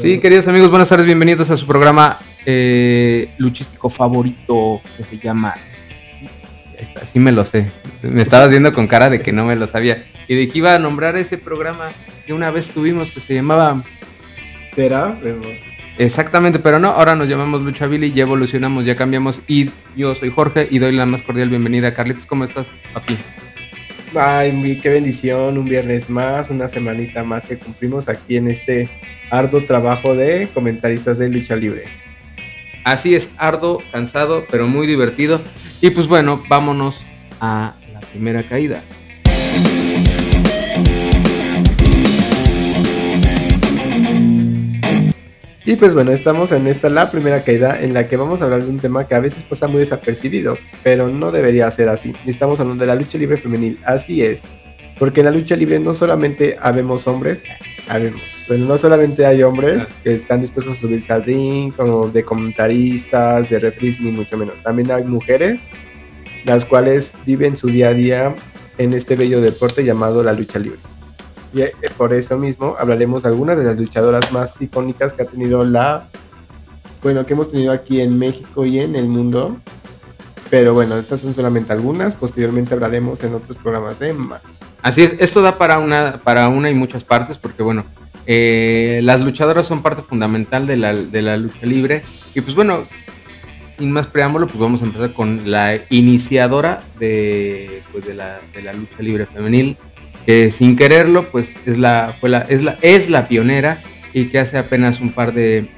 Sí, queridos amigos, buenas tardes, bienvenidos a su programa eh, luchístico favorito que se llama. Esta, sí me lo sé. Me estabas viendo con cara de que no me lo sabía. Y de que iba a nombrar ese programa que una vez tuvimos que se llamaba. ¿Será? Exactamente, pero no, ahora nos llamamos Lucha Billy, ya evolucionamos, ya cambiamos. Y yo soy Jorge y doy la más cordial bienvenida. Carlitos, ¿cómo estás, papi? Ay, qué bendición, un viernes más, una semanita más que cumplimos aquí en este arduo trabajo de comentaristas de lucha libre. Así es, arduo, cansado, pero muy divertido. Y pues bueno, vámonos a la primera caída. Y pues bueno, estamos en esta la primera caída en la que vamos a hablar de un tema que a veces pasa muy desapercibido, pero no debería ser así. Estamos hablando de la lucha libre femenil, así es. Porque en la lucha libre no solamente habemos hombres, habemos, bueno, no solamente hay hombres que están dispuestos a subirse al ring, como de comentaristas, de referees, ni mucho menos. También hay mujeres, las cuales viven su día a día en este bello deporte llamado la lucha libre. Y eh, por eso mismo hablaremos de algunas de las luchadoras más icónicas que ha tenido la, bueno, que hemos tenido aquí en México y en el mundo. Pero bueno, estas son solamente algunas. Posteriormente hablaremos en otros programas de más. Así es, esto da para una, para una y muchas partes, porque bueno, eh, las luchadoras son parte fundamental de la, de la lucha libre. Y pues bueno, sin más preámbulo, pues vamos a empezar con la iniciadora de, pues de, la, de la lucha libre femenil, sin quererlo, pues es la, fue la, es la, es la pionera y que hace apenas un par de,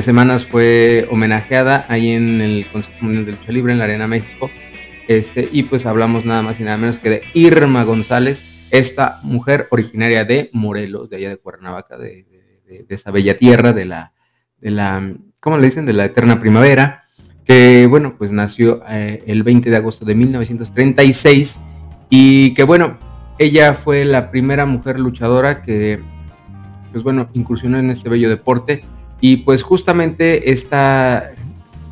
semanas fue homenajeada ahí en el Consejo Mundial de Lucha Libre en la Arena México. Este, y pues hablamos nada más y nada menos que de Irma González, esta mujer originaria de Morelos, de allá de Cuernavaca, de, esa bella tierra de la, de la, ¿cómo le dicen? De la eterna primavera, que bueno, pues nació eh, el 20 de agosto de 1936 y que bueno, ella fue la primera mujer luchadora que, pues bueno, incursionó en este bello deporte y pues justamente esta,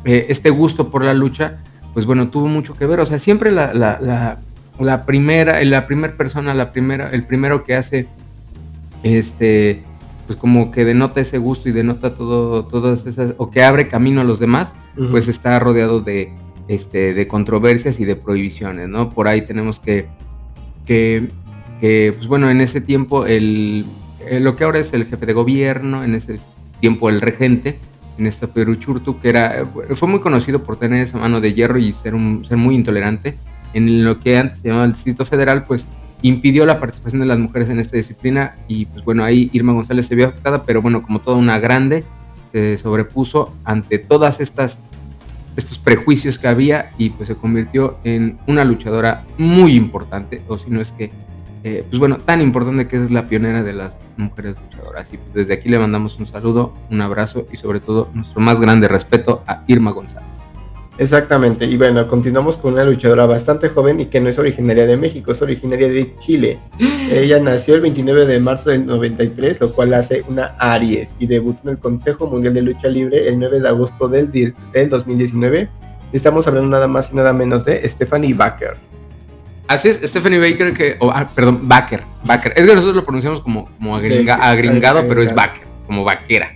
eh, este gusto por la lucha, pues bueno, tuvo mucho que ver. O sea, siempre la, la, la, primera, la primera persona, la primera, el primero que hace, este, pues como que denota ese gusto y denota todo, todas esas, o que abre camino a los demás, pues está rodeado de, este, de controversias y de prohibiciones, ¿no? Por ahí tenemos que que, pues bueno, en ese tiempo el, eh, lo que ahora es el jefe de gobierno, en ese tiempo el regente, en esta Peruchurtu, que era, fue muy conocido por tener esa mano de hierro y ser, un, ser muy intolerante, en lo que antes se llamaba el Distrito Federal, pues impidió la participación de las mujeres en esta disciplina y pues bueno, ahí Irma González se vio afectada, pero bueno, como toda una grande, se sobrepuso ante todas estas estos prejuicios que había y pues se convirtió en una luchadora muy importante, o si no es que, eh, pues bueno, tan importante que es la pionera de las mujeres luchadoras. Y pues desde aquí le mandamos un saludo, un abrazo y sobre todo nuestro más grande respeto a Irma González. Exactamente, y bueno, continuamos con una luchadora bastante joven y que no es originaria de México, es originaria de Chile. Ella nació el 29 de marzo del 93, lo cual hace una Aries, y debutó en el Consejo Mundial de Lucha Libre el 9 de agosto del, del 2019. Estamos hablando nada más y nada menos de Stephanie Baker. Así es, Stephanie Baker, que, ah, perdón, Baker, Baker. Es que nosotros lo pronunciamos como, como agringado, pero es Baker, como vaquera.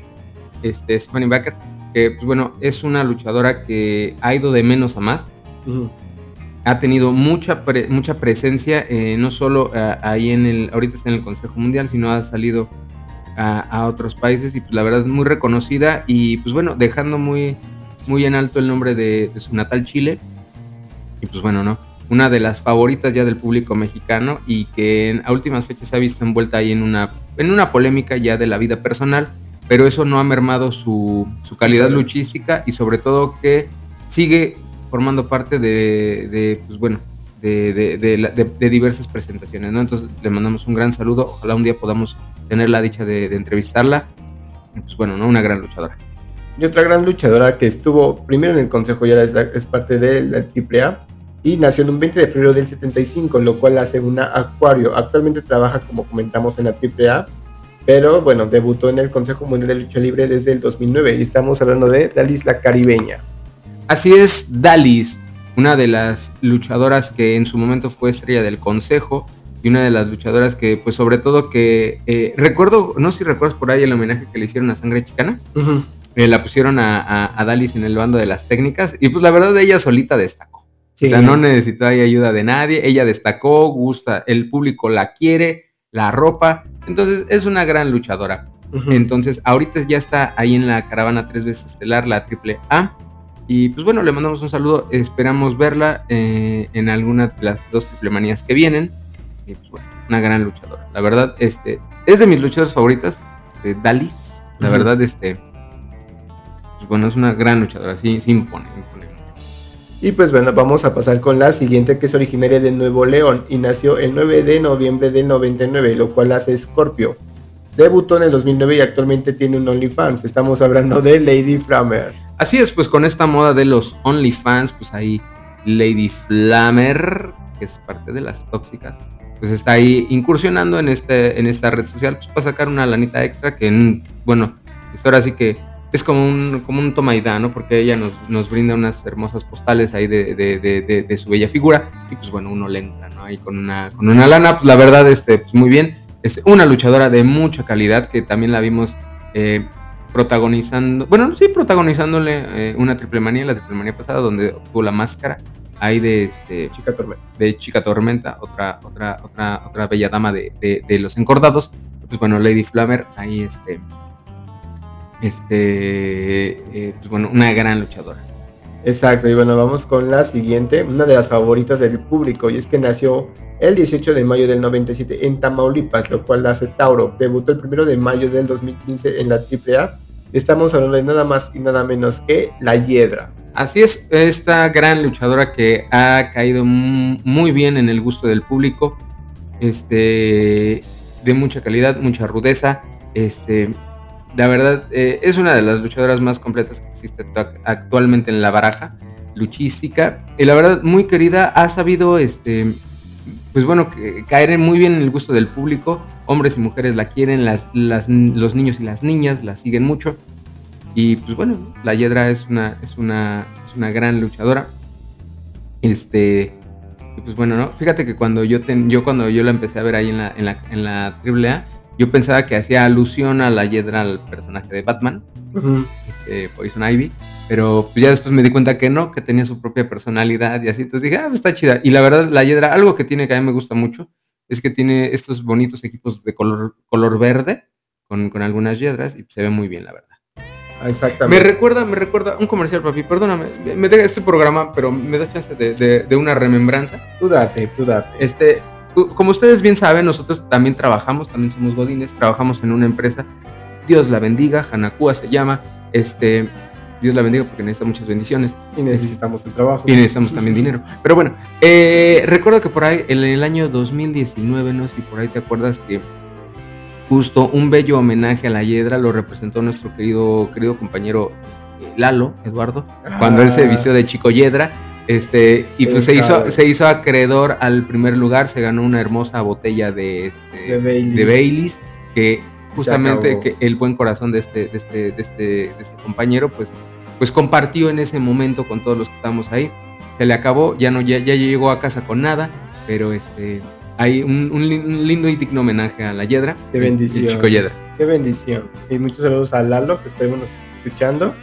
Este, Stephanie Baker que pues bueno, es una luchadora que ha ido de menos a más. Ha tenido mucha, mucha presencia, eh, no solo eh, ahí en el, ahorita está en el Consejo Mundial, sino ha salido a, otros países y pues la verdad es muy reconocida y pues bueno, dejando muy, muy en alto el nombre de, su natal Chile. Y pues bueno, ¿no? Una de las favoritas ya del público mexicano y que en, a últimas fechas se ha visto envuelta ahí en una, en una polémica ya de la vida personal pero eso no ha mermado su, calidad luchística y sobre todo que sigue formando parte de, pues bueno, de, diversas presentaciones, ¿no? Entonces le mandamos un gran saludo, ojalá un día podamos tener la dicha de, entrevistarla, pues bueno, ¿no? Una gran luchadora. Y otra gran luchadora que estuvo primero en el Consejo y ahora es, parte de la AAA y nació en un 20 de febrero del 75, lo cual hace una Acuario. Actualmente trabaja, como comentamos, en la AAA pero bueno, debutó en el Consejo Mundial de Lucha Libre desde el 2009 y estamos hablando de Dalis la Caribeña. Así es, Dalis, una de las luchadoras que en su momento fue estrella del Consejo, y una de las luchadoras que, pues sobre todo que eh, recuerdo, no sé si recuerdas por ahí el homenaje que le hicieron a Sangre Chicana, eh, la pusieron a, a, Dalis en el bando de las técnicas y pues la verdad ella solita destacó. O sea, no necesitó ayuda de nadie, ella destacó, gusta, el público la quiere, la ropa, entonces es una gran luchadora. Entonces, ahorita ya está ahí en la caravana tres veces estelar, la triple A. Y pues bueno, le mandamos un saludo. Esperamos verla eh, en alguna de las dos triple manías que vienen. Y pues bueno, una gran luchadora. La verdad, este, es de mis luchadoras favoritas, este, Dalis. La verdad, este, pues bueno, es una gran luchadora, sí, sí impone, impone. Y pues bueno, vamos a pasar con la siguiente que es originaria de Nuevo León y nació el 9 de noviembre del 99, lo cual hace Scorpio. Debutó en el 2009 y actualmente tiene un OnlyFans. Estamos hablando de Lady Flammer. Así es, pues con esta moda de los OnlyFans, pues ahí Lady Flammer, que es parte de las tóxicas, pues está ahí incursionando en este en esta red social pues para sacar una lanita extra que, bueno, esto ahora sí que es como un, como un toma y da, ¿no? Porque ella nos, nos brinda unas hermosas postales ahí de, de, de, de, su bella figura y pues bueno, uno le entra, ¿no? Ahí con una, con una lana, pues la verdad, este, pues muy bien es una luchadora de mucha calidad que también la vimos eh, protagonizando, bueno, sí, protagonizándole eh, una triple manía, la triple manía pasada, donde tuvo la máscara ahí de este Chica Tormenta, de Chica Tormenta, otra, otra, otra, otra bella dama de, de, los encordados. Pues bueno, Lady Flammer, ahí este, este, eh, pues bueno, una gran luchadora. Exacto, y bueno, vamos con la siguiente, una de las favoritas del público, y es que nació el 18 de mayo del 97 en Tamaulipas, lo cual hace Tauro. Debutó el 1 de mayo del 2015 en la AAA. Estamos hablando de nada más y nada menos que La Hiedra. Así es, esta gran luchadora que ha caído muy bien en el gusto del público, este, de mucha calidad, mucha rudeza, este, la verdad, eh, es una de las luchadoras más completas que existe actualmente en la baraja luchística. Y la verdad, muy querida, ha sabido, este, pues bueno, caer muy bien en el gusto del público. Hombres y mujeres la quieren, las, las, los niños y las niñas la siguen mucho. Y pues bueno, la Yedra es una, es una, es una gran luchadora. Este, pues bueno, ¿no? Fíjate que cuando yo, ten, yo cuando yo la empecé a ver ahí en la, en la, en la AAA, yo pensaba que hacía alusión a la Hiedra al personaje de Batman, este, Poison Ivy, pero pues ya después me di cuenta que no, que tenía su propia personalidad y así, entonces dije, ah, pues está chida. Y la verdad, la Hiedra, algo que tiene que a mí me gusta mucho, es que tiene estos bonitos equipos de color, color verde, con, con algunas Hiedras, y se ve muy bien, la verdad. Exactamente. Me recuerda, me recuerda un comercial, papi. Perdóname, me deja este programa, pero me da chance de, de, de, una remembranza. Tú date, tú date. Este, como ustedes bien saben, nosotros también trabajamos, también somos godines, trabajamos en una empresa. Dios la bendiga, Hanakua se llama. Este, Dios la bendiga porque necesita muchas bendiciones. Y necesitamos el trabajo. Y necesitamos también dinero. Pero bueno, eh, recuerdo que por ahí, en el año 2019, no sé si por ahí te acuerdas que justo un bello homenaje a la Hiedra lo representó nuestro querido, querido compañero eh, Lalo, Eduardo, cuando él se ah. vistió de chico Hiedra este, y pues se hizo, se hizo acreedor al primer lugar, se ganó una hermosa botella de, este, de, Baileys. que justamente que el buen corazón de este, de este, de este, de este compañero, pues, pues compartió en ese momento con todos los que estábamos ahí. Se le acabó, ya no, ya, ya llegó a casa con nada, pero este hay un, un lindo y digno homenaje a la Yedra. Qué bendición. chico Yedra. Qué bendición. Y muchos saludos a Lalo, que esperemos nos escuchando.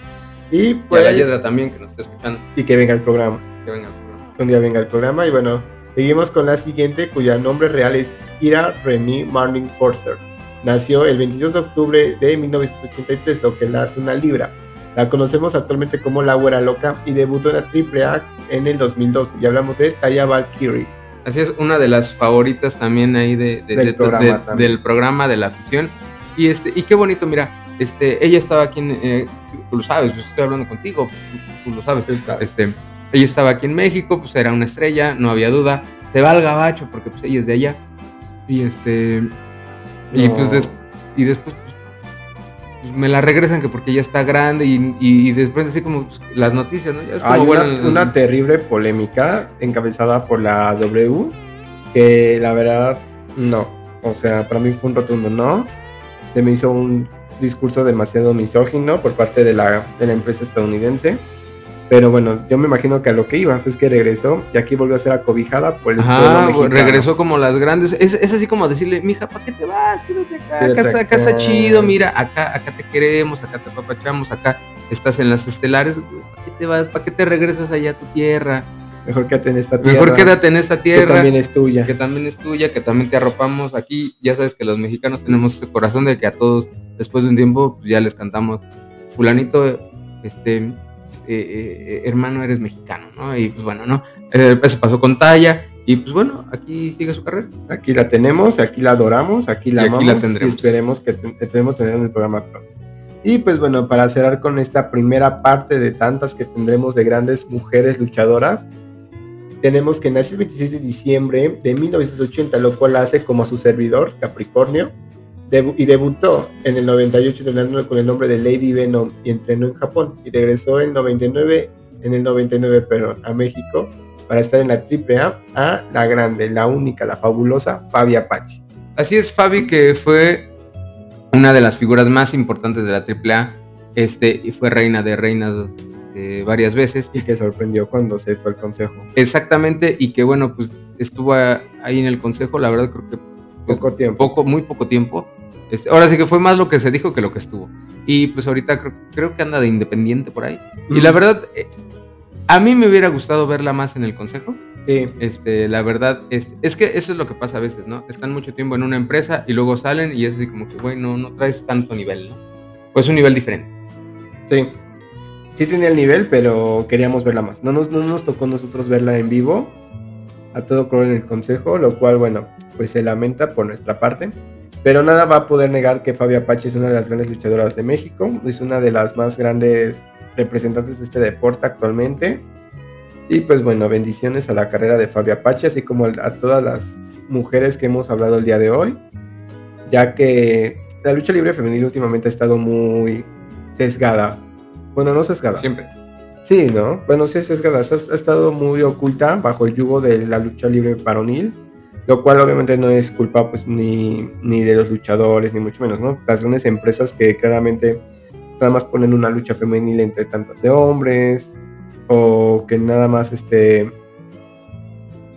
Y, pues, a la pues, Yedra también, que nos está escuchando. Y que venga el programa. Que venga el programa. Un día venga el programa. Y bueno, seguimos con la siguiente, cuya nombre real es Ira Remy Marling Forster. Nació el 22 de octubre de 1983, lo que la hace una libra. La conocemos actualmente como La Güera Loca y debutó en la AAA en el 2012. Y hablamos de Taya Valkyrie. Así es, una de las favoritas también ahí de, del, programa, del, programa, de la afición. Y, este, y qué bonito, mira, este, ella estaba aquí en, eh, tú lo sabes, pues estoy hablando contigo, tú, lo sabes. Este, ella estaba aquí en México, pues era una estrella, no había duda. Se va al gabacho porque pues ella es de allá. Y este, y pues y después pues, pues, me la regresan que porque ella está grande y, y después así como pues, las noticias, ¿no? es Hay una, una terrible polémica encabezada por la W que la verdad no. O sea, para mí fue un rotundo no. Se me hizo un discurso demasiado misógino por parte de la, de la empresa estadounidense. Pero bueno, yo me imagino que a lo que ibas es que regresó y aquí volvió a ser acobijada por el Ajá, pueblo regresó como las grandes. Es, es así como decirle, mija, ¿para qué te vas? Quédate acá, Quédate acá está, acá está acá". chido, mira, acá, acá te queremos, acá te apapachamos, acá estás en las estelares, ¿para qué te vas? ¿Para qué te regresas allá a tu tierra? Mejor quédate en esta tierra. Mejor quédate en esta que tierra. también es tuya. que también es tuya, que también te arropamos aquí. Ya sabes que los mexicanos tenemos ese corazón de que a todos, después de un tiempo, pues ya les cantamos, fulanito, este, eh, eh, hermano, eres mexicano, ¿no? Y pues bueno, ¿no? Eh, eso pasó con Talla, y pues bueno, aquí sigue su carrera. Aquí la tenemos, aquí la adoramos, aquí la Y aquí amamos la tendremos. y esperemos que te- esperemos tener en el programa pronto. Y pues bueno, para cerrar con esta primera parte de tantas que tendremos de grandes mujeres luchadoras, tenemos que nació el 26 de diciembre de 1980, lo cual hace como a su servidor, Capricornio, debu- y debutó en el 98 entrenando con el nombre de Lady Venom y entrenó en Japón y regresó en 99, en el 99, perdón, a México para estar en la AAA a la grande, la única, la fabulosa Fabi Apache. Así es, Fabi, que fue una de las figuras más importantes de la AAA, este, y fue reina de reinas este, varias veces. Y que sorprendió cuando se fue al consejo. Exactamente, y que bueno, pues estuvo a- ahí en el consejo, la verdad creo que pues, Poco tiempo. poco, muy poco tiempo. Este, ahora sí que fue más lo que se dijo que lo que estuvo. Y pues ahorita creo, creo que anda de independiente por ahí. Y la Mm. verdad, eh, a mí me hubiera gustado verla más en el consejo. Sí, Este, la verdad, es, es que eso es lo que pasa a veces, ¿no? Están mucho tiempo en una empresa y luego salen y es así como que, güey, no, no traes tanto nivel, ¿no? Pues un nivel diferente. sí. Sí tenía el nivel, pero queríamos verla más. No nos, no nos tocó nosotros verla en vivo, a todo color en el consejo, lo cual, bueno, pues se lamenta por nuestra parte. Pero nada va a poder negar que Fabi Apache es una de las grandes luchadoras de México, es una de las más grandes representantes de este deporte actualmente. Y pues bueno, bendiciones a la carrera de Fabi Apache, así como a todas las mujeres que hemos hablado el día de hoy, ya que la lucha libre femenil últimamente ha estado muy sesgada. Bueno, no sesgada. Siempre. Sí, ¿no? Bueno, sí, es sesgada. Ha, ha estado muy oculta bajo el yugo de la lucha libre varonil, lo cual obviamente no es culpa pues ni, ni de los luchadores, ni mucho menos, ¿no? Las grandes empresas que claramente nada más ponen una lucha femenil entre tantas de hombres, o que nada más este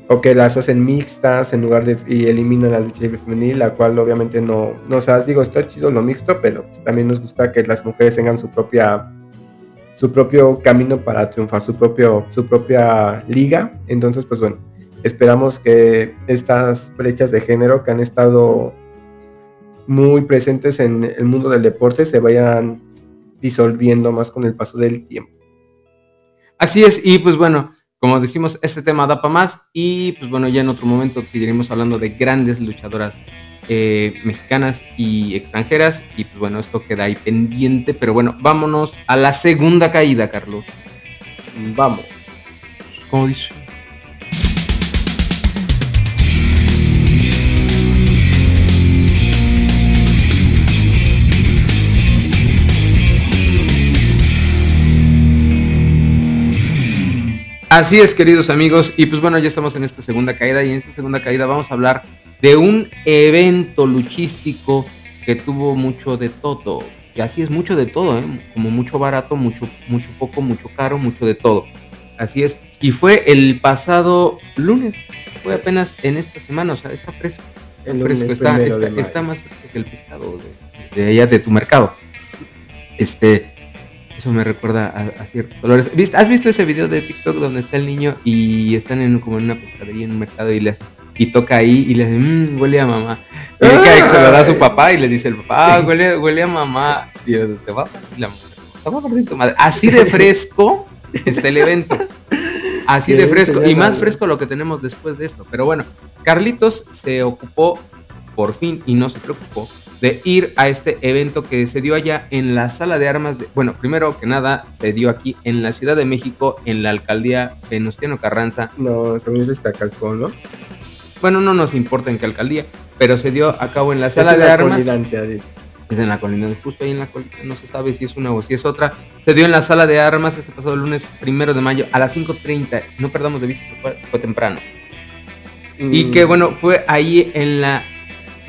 o que las hacen mixtas en lugar de y eliminan la lucha libre femenil, la cual obviamente no, no o sea, digo, está chido lo mixto, pero también nos gusta que las mujeres tengan su propia su propio camino para triunfar, su propio su propia liga. Entonces, pues bueno, esperamos que estas brechas de género que han estado muy presentes en el mundo del deporte se vayan disolviendo más con el paso del tiempo. Así es, y pues bueno, como decimos, este tema da para más y pues bueno, ya en otro momento seguiremos hablando de grandes luchadoras eh, mexicanas y extranjeras y pues bueno, esto queda ahí pendiente, pero bueno, vámonos a la segunda caída, Carlos. Vamos. ¿Cómo dice? Así es, queridos amigos, y pues bueno, ya estamos en esta segunda caída y en esta segunda caída vamos a hablar de un evento luchístico que tuvo mucho de todo. Y así es, mucho de todo, ¿eh? como mucho barato, mucho, mucho poco, mucho caro, mucho de todo. Así es, y fue el pasado lunes, fue apenas en esta semana, o sea, está fresco. El fresco, está, está, está más fresco que el pescado de, de allá de tu mercado. Este, eso me recuerda a, a ciertos olores. ¿Viste- ¿Has visto ese video de TikTok donde está el niño y están en como en una pescadería en un mercado y le hace- y toca ahí y le dice, mmm, huele a mamá. Y que se lo da a su papá y le dice el papá, ah, huele, huele a mamá. Y yo, te va a partir la madre. Te va a partir tu madre. Así de fresco está el evento. Así de fresco. Y más fresco lo que tenemos después de esto. Pero bueno, Carlitos se ocupó por fin y no se preocupó de ir a este evento que se dio allá en la sala de armas. De, bueno, primero que nada, se dio aquí en la Ciudad de México, en la alcaldía Venustiano Carranza. No, según está Calcón, ¿no? Bueno, no nos importa en qué alcaldía, pero se dio a cabo en la Es sala de la armas. dice. Es en la colina, justo ahí en la colina, no se sabe si es una o si es otra. Se dio en la sala de armas este pasado lunes primero de mayo a las 5.30. No perdamos de vista que fue, fue temprano. Y Mm, que bueno, fue ahí en la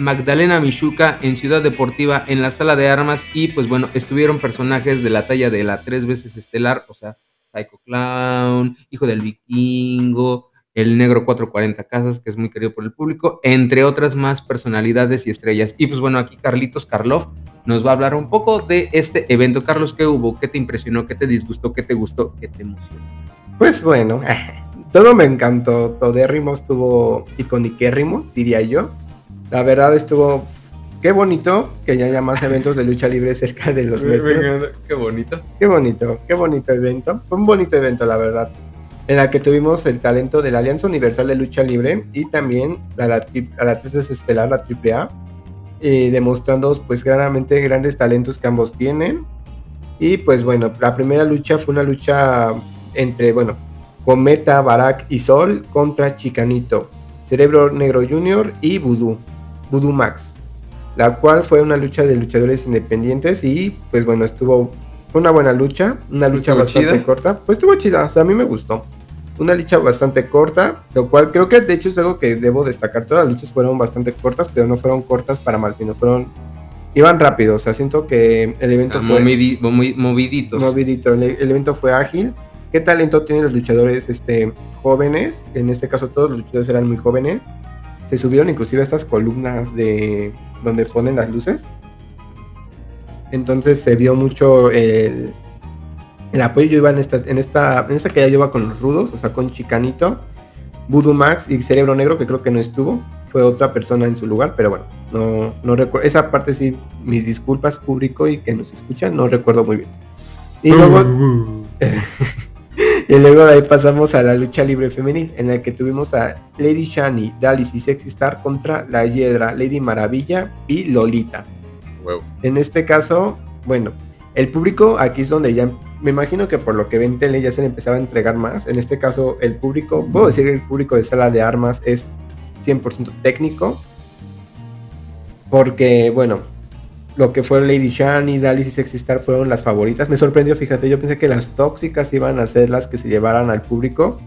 Magdalena Michuca, en Ciudad Deportiva, en la sala de armas. Y pues bueno, estuvieron personajes de la talla de la tres veces estelar, o sea, Psycho Clown, Hijo del Vikingo, el Negro 440 Casas, que es muy querido por el público, entre otras más personalidades y estrellas. Y pues bueno, aquí Carlitos Karloff nos va a hablar un poco de este evento. Carlos, ¿qué hubo? ¿Qué te impresionó? ¿Qué te disgustó? ¿Qué te gustó? ¿Qué te emocionó? Pues bueno, todo me encantó. Todérrimo estuvo iconiquérrimo, diría yo. La verdad estuvo Qué bonito que ya haya más eventos de lucha libre cerca de los metros. Qué bonito. Qué bonito, qué bonito evento. Fue un bonito evento, la verdad. En la que tuvimos el talento de la Alianza Universal de Lucha Libre y también a la, a la tres veces estelar, la AAA, y demostrando pues claramente grandes talentos que ambos tienen. Y pues bueno, la primera lucha fue una lucha entre, bueno, Cometa, Barak y Sol contra Chicanito, Cerebro Negro Jr. y Voodoo, Voodoo Max la cual fue una lucha de luchadores independientes y pues bueno, estuvo, fue una buena lucha, una lucha bastante corta, pues estuvo chida, o sea, a mí me gustó. Una lucha bastante corta, lo cual creo que de hecho es algo que debo destacar. Todas las luchas fueron bastante cortas, pero no fueron cortas para mal, sino fueron iban rápido. O sea, siento que el evento ah, fue muy moviditos. Movidito. El, el, evento fue ágil. ¿Qué talento tienen los luchadores este, jóvenes? En este caso, todos los luchadores eran muy jóvenes se subieron inclusive estas columnas de donde ponen las luces. Entonces se vio mucho el, el apoyo. Yo iba en esta, en esta, en esta que ya yo iba con los rudos, o sea, con Chicanito, Voodoo Max y Cerebro Negro, que creo que no estuvo. Fue otra persona en su lugar, pero bueno, no, no recuerdo. Esa parte sí, mis disculpas público y que nos escuchan, no recuerdo muy bien. Y luego. Y luego de ahí pasamos a la lucha libre femenil, en la que tuvimos a Lady Shani, Dallas y Sexy Star contra la Hiedra, Lady Maravilla y Lolita. En este caso, bueno, el público aquí es donde ya me imagino que por lo que ven tele ya se le empezaba a entregar más. En este caso, el público, puedo decir que el público de sala de armas es 100% técnico. Porque, bueno, lo que fue Lady Shani, Dallas y Sexy Star fueron las favoritas. Me sorprendió, fíjate, yo pensé que las tóxicas iban a ser las que se llevaran al público,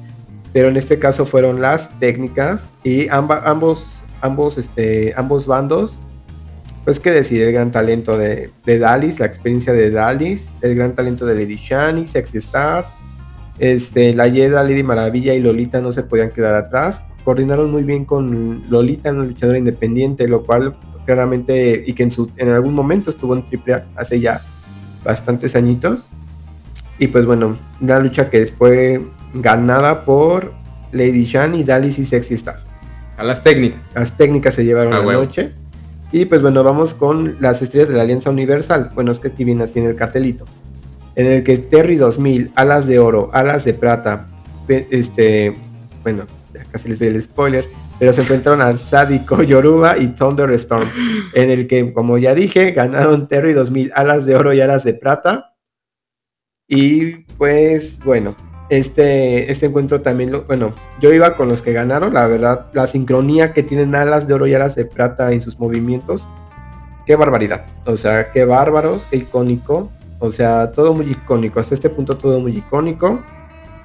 pero en este caso fueron las técnicas y ambos, ambos, este, ambos bandos, pues que decir, el gran talento de, de Dallas, la experiencia de Dallas, el gran talento de Lady Shani, Sexy Star, este, la Yedra, Lady Maravilla y Lolita no se podían quedar atrás. Coordinaron muy bien con Lolita, una luchadora independiente, lo cual claramente, y que en, su, en algún momento estuvo en AAA hace ya bastantes añitos. Y pues bueno, una lucha que fue ganada por Lady Shan y Dallas y Sexy Star. A las técnicas. Las técnicas se llevaron ah, la noche. Y pues bueno, vamos con las estrellas de la Alianza Universal. Bueno, es que aquí viene así en el cartelito. En el que Terry 2000, alas de oro, alas de plata, este, bueno, casi les doy el spoiler, pero se enfrentaron a Sadiko Yoruba y Thunderstorm, en el que, como ya dije, ganaron Terry 2000 alas de oro y alas de plata. Y pues, bueno, este, este encuentro también, bueno, yo iba con los que ganaron, la verdad, la sincronía que tienen alas de oro y alas de plata en sus movimientos, qué barbaridad, o sea, qué bárbaros, qué icónico, o sea, todo muy icónico, hasta este punto todo muy icónico.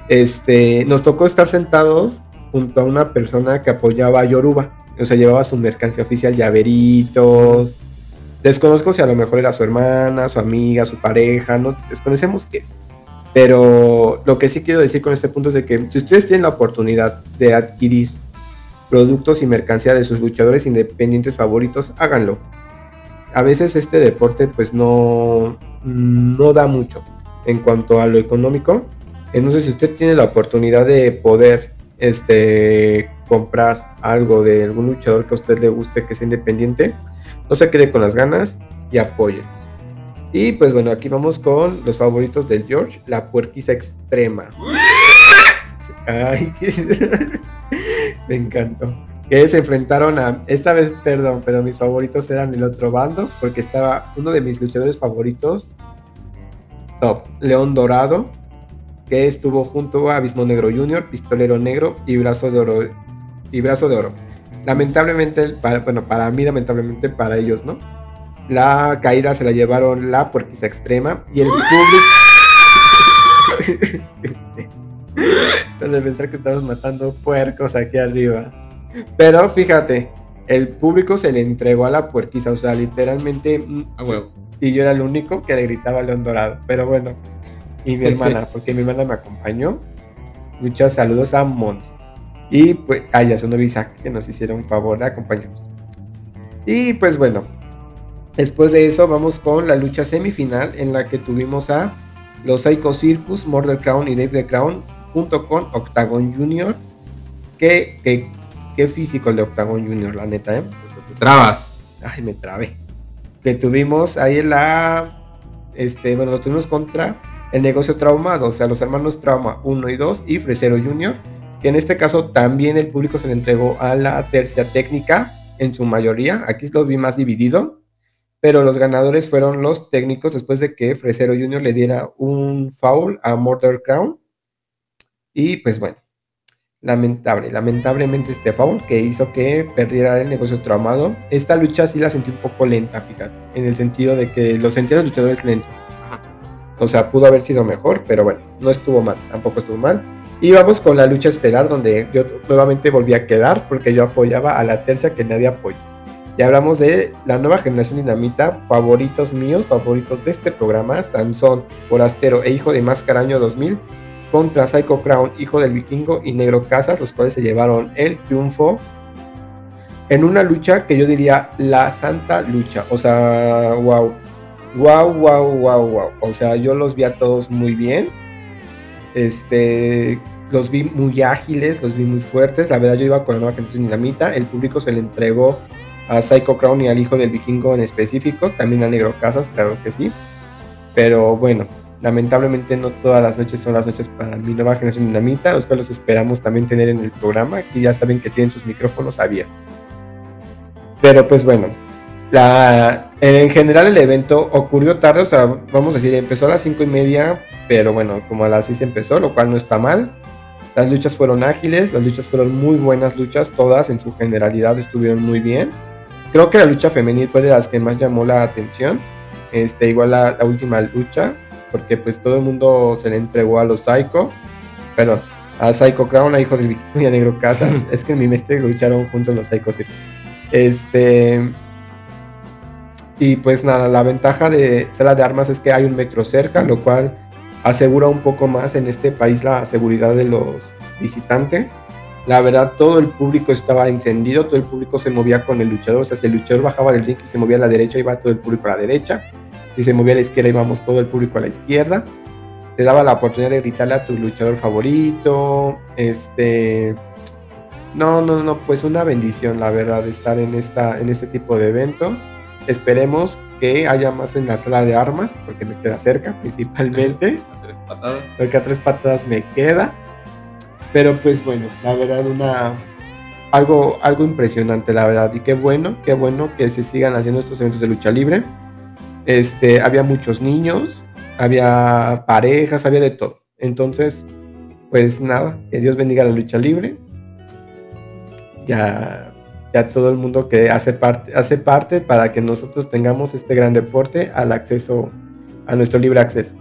Este, nos tocó estar sentados junto a una persona que apoyaba a Yoruba. O sea, llevaba su mercancía oficial, llaveritos. Desconozco si a lo mejor era su hermana, su amiga, su pareja, no desconocemos qué. Pero lo que sí quiero decir con este punto es que si ustedes tienen la oportunidad de adquirir productos y mercancía de sus luchadores independientes favoritos, háganlo. A veces este deporte pues no, no da mucho en cuanto a lo económico. Entonces si usted tiene la oportunidad de poder este, comprar algo de algún luchador que a usted le guste, que sea independiente, no se quede con las ganas y apoye. Y pues bueno, aquí vamos con los favoritos del George, la puerquiza extrema. Me encantó. Que se enfrentaron a, esta vez, perdón, pero mis favoritos eran el otro bando, porque estaba uno de mis luchadores favoritos, top, León Dorado, que estuvo junto a Abismo Negro Jr., Pistolero Negro y Brazo de Oro. Y Brazo de Oro. Lamentablemente, para, bueno, para mí, lamentablemente para ellos, ¿no? La caída se la llevaron la puerquiza extrema y el público. de pensar que estamos matando puercos aquí arriba. Pero fíjate, el público se le entregó a la puerquiza, o sea, literalmente. A huevo. Y yo era el único que le gritaba León Dorado. Pero bueno, y mi hermana, porque mi hermana me acompañó. Muchos saludos a Mons. Y pues, a Yasuno Isaac, que nos hicieron un favor de acompañarnos. Y pues bueno, después de eso vamos con la lucha semifinal en la que tuvimos a los Psycho Circus, Murder Crown y Dave the Crown junto con Octagon Junior. Que, que, físico el de Octagon Junior, la neta, ¿eh? Pues trabas. Ay, me trabé. Que tuvimos ahí en la. Este, bueno, lo tuvimos contra el negocio traumado, o sea, los hermanos Trauma 1 y 2 y Fresero Junior. Que en este caso también el público se le entregó a la tercia técnica en su mayoría. Aquí lo vi más dividido. Pero los ganadores fueron los técnicos después de que Fresero Junior le diera un foul a Murder Crown y pues bueno, lamentable, lamentablemente este foul que hizo que perdiera el negocio traumado. Esta lucha sí la sentí un poco lenta, fíjate, en el sentido de que los sentí los luchadores lentos. O sea, pudo haber sido mejor, pero bueno, no estuvo mal, tampoco estuvo mal. Y vamos con la lucha estelar, donde yo nuevamente volví a quedar porque yo apoyaba a la tercia que nadie apoya. Y hablamos de la nueva generación dinamita, favoritos míos, favoritos de este programa, Sansón, Forastero e Hijo de Mascaraño 2000, contra Psycho Crown, hijo del vikingo, y Negro Casas, los cuales se llevaron el triunfo en una lucha que yo diría la santa lucha. O sea, wow, wow, wow, wow, wow. O sea, yo los vi a todos muy bien. Este, los vi muy ágiles, los vi muy fuertes. La verdad, yo iba con la nueva generación dinamita. El público se le entregó a Psycho Crown y al hijo del vikingo en específico. También a Negro Casas, claro que sí. Pero bueno, Lamentablemente no todas las noches son las noches para mi nueva generación dinamita, los cuales esperamos también tener en el programa. Aquí ya saben que tienen sus micrófonos abiertos. Pero pues bueno, la, en general el evento ocurrió tarde, o sea, vamos a decir, empezó a las cinco y media, pero bueno, como a las 6 empezó, lo cual no está mal. Las luchas fueron ágiles, las luchas fueron muy buenas luchas, todas en su generalidad estuvieron muy bien. Creo que la lucha femenil fue de las que más llamó la atención. Este, igual la última lucha, porque pues todo el mundo se le entregó a los Psycho, perdón, a Psycho Crown, a Hijo del Vikingo y a Negro Casas. es que en mi mente lucharon juntos los Psycho Este. Y pues nada, la ventaja de sala de armas es que hay un metro cerca, lo cual asegura un poco más en este país la seguridad de los visitantes. La verdad, todo el público estaba encendido, todo el público se movía con el luchador. O sea, si el luchador bajaba del ring y se movía a la derecha, iba todo el público a la derecha. Si se movía a la izquierda, íbamos todo el público a la izquierda. Te daba la oportunidad de gritarle a tu luchador favorito. Este. No, no, no, pues una bendición, la verdad, estar en, esta, en este tipo de eventos. Esperemos que haya más en la sala de armas, porque me queda cerca principalmente. A tres patadas. Porque a tres patadas me queda. Pero pues bueno, la verdad, una, algo, algo impresionante, la verdad. Y qué bueno, qué bueno que se sigan haciendo estos eventos de lucha libre. Este, había muchos niños, había parejas, había de todo. Entonces, pues nada, que Dios bendiga la lucha libre. Ya, ya todo el mundo que hace parte, hace parte para que nosotros tengamos este gran deporte al acceso, a nuestro libre acceso.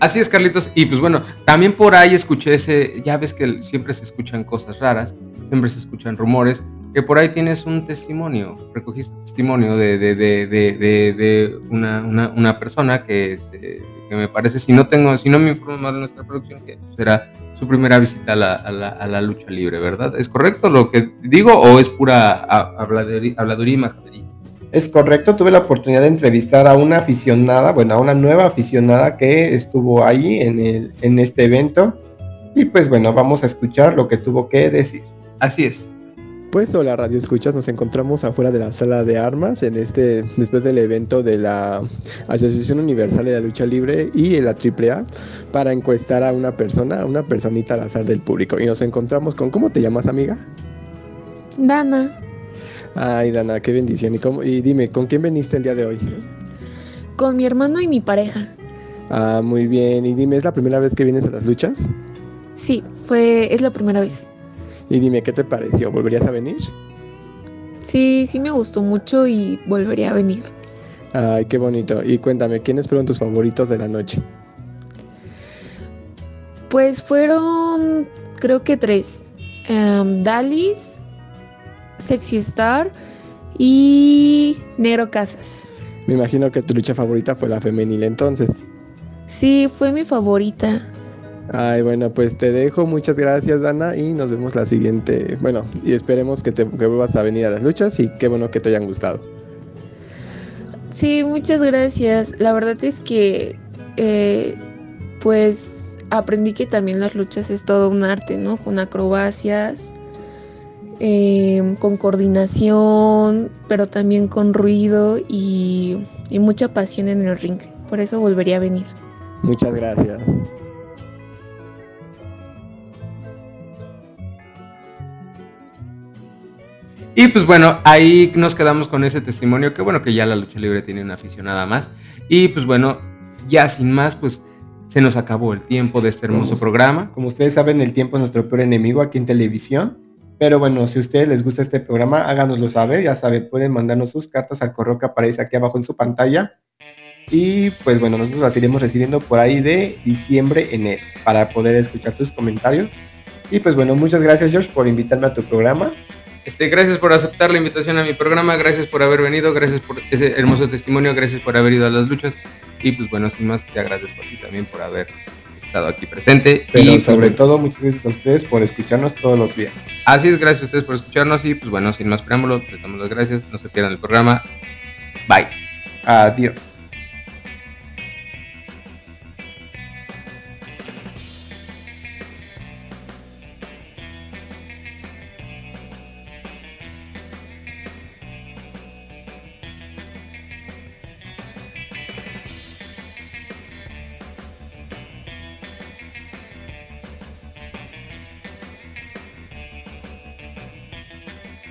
Así es, Carlitos. Y pues bueno, también por ahí escuché ese, ya ves que siempre se escuchan cosas raras, siempre se escuchan rumores que por ahí tienes un testimonio, recogiste testimonio de, de, de, de una, una, una, persona que, este, que, me parece, si no tengo, si no me informo mal de nuestra producción, que será su primera visita a la, a la, a la lucha libre, ¿verdad? ¿Es correcto lo que digo o es pura habladuría, habladuría y majadería? Es correcto, tuve la oportunidad de entrevistar a una aficionada, bueno, a una nueva aficionada que estuvo ahí en, el, en este evento. Y pues bueno, vamos a escuchar lo que tuvo que decir. Así es. Pues hola Radio Escuchas, nos encontramos afuera de la sala de armas en este después del evento de la Asociación Universal de la Lucha Libre y la AAA para encuestar a una persona, a una personita al azar del público y nos encontramos con ¿cómo te llamas amiga? Dana. Ay Dana, qué bendición y cómo, y dime, ¿con quién veniste el día de hoy? Con mi hermano y mi pareja. Ah, muy bien. Y dime, ¿es la primera vez que vienes a las luchas? Sí, fue es la primera vez. Y dime, ¿qué te pareció? ¿Volverías a venir? Sí, sí me gustó mucho y volvería a venir. Ay, qué bonito. Y cuéntame, ¿quiénes fueron tus favoritos de la noche? Pues fueron, creo que tres. Um, Dalis, Sexy Star y Nero Casas. Me imagino que tu lucha favorita fue la femenil entonces. Sí, fue mi favorita. Ay, bueno, pues te dejo. Muchas gracias, Dana, y nos vemos la siguiente. Bueno, y esperemos que te que vuelvas a venir a las luchas y qué bueno que te hayan gustado. Sí, muchas gracias. La verdad es que, eh, pues, aprendí que también las luchas es todo un arte, ¿no? Con acrobacias, eh, con coordinación, pero también con ruido y, y mucha pasión en el ring. Por eso volvería a venir. Muchas gracias. Y pues bueno, ahí nos quedamos con ese testimonio, que bueno, que ya la lucha libre tiene una aficionada más. Y pues bueno, ya sin más, pues se nos acabó el tiempo de este hermoso Como- programa. Como ustedes saben, el tiempo es nuestro peor enemigo aquí en televisión. Pero bueno, si a ustedes les gusta este programa, háganoslo saber. Ya saben, pueden mandarnos sus cartas al correo que aparece aquí abajo en su pantalla. Y pues bueno, nosotros las iremos recibiendo por ahí de diciembre, enero, para poder escuchar sus comentarios. Y pues bueno, muchas gracias George por invitarme a tu programa. Este, gracias por aceptar la invitación a mi programa, gracias por haber venido, gracias por ese hermoso testimonio, gracias por haber ido a las luchas. Y pues bueno, sin más, te agradezco a ti también por haber estado aquí presente. Pero y pues, sobre todo, muchas gracias a ustedes por escucharnos todos los días. Así es, gracias a ustedes por escucharnos y pues bueno, sin más preámbulos, les damos las gracias, no se pierdan el programa. Bye. Adiós.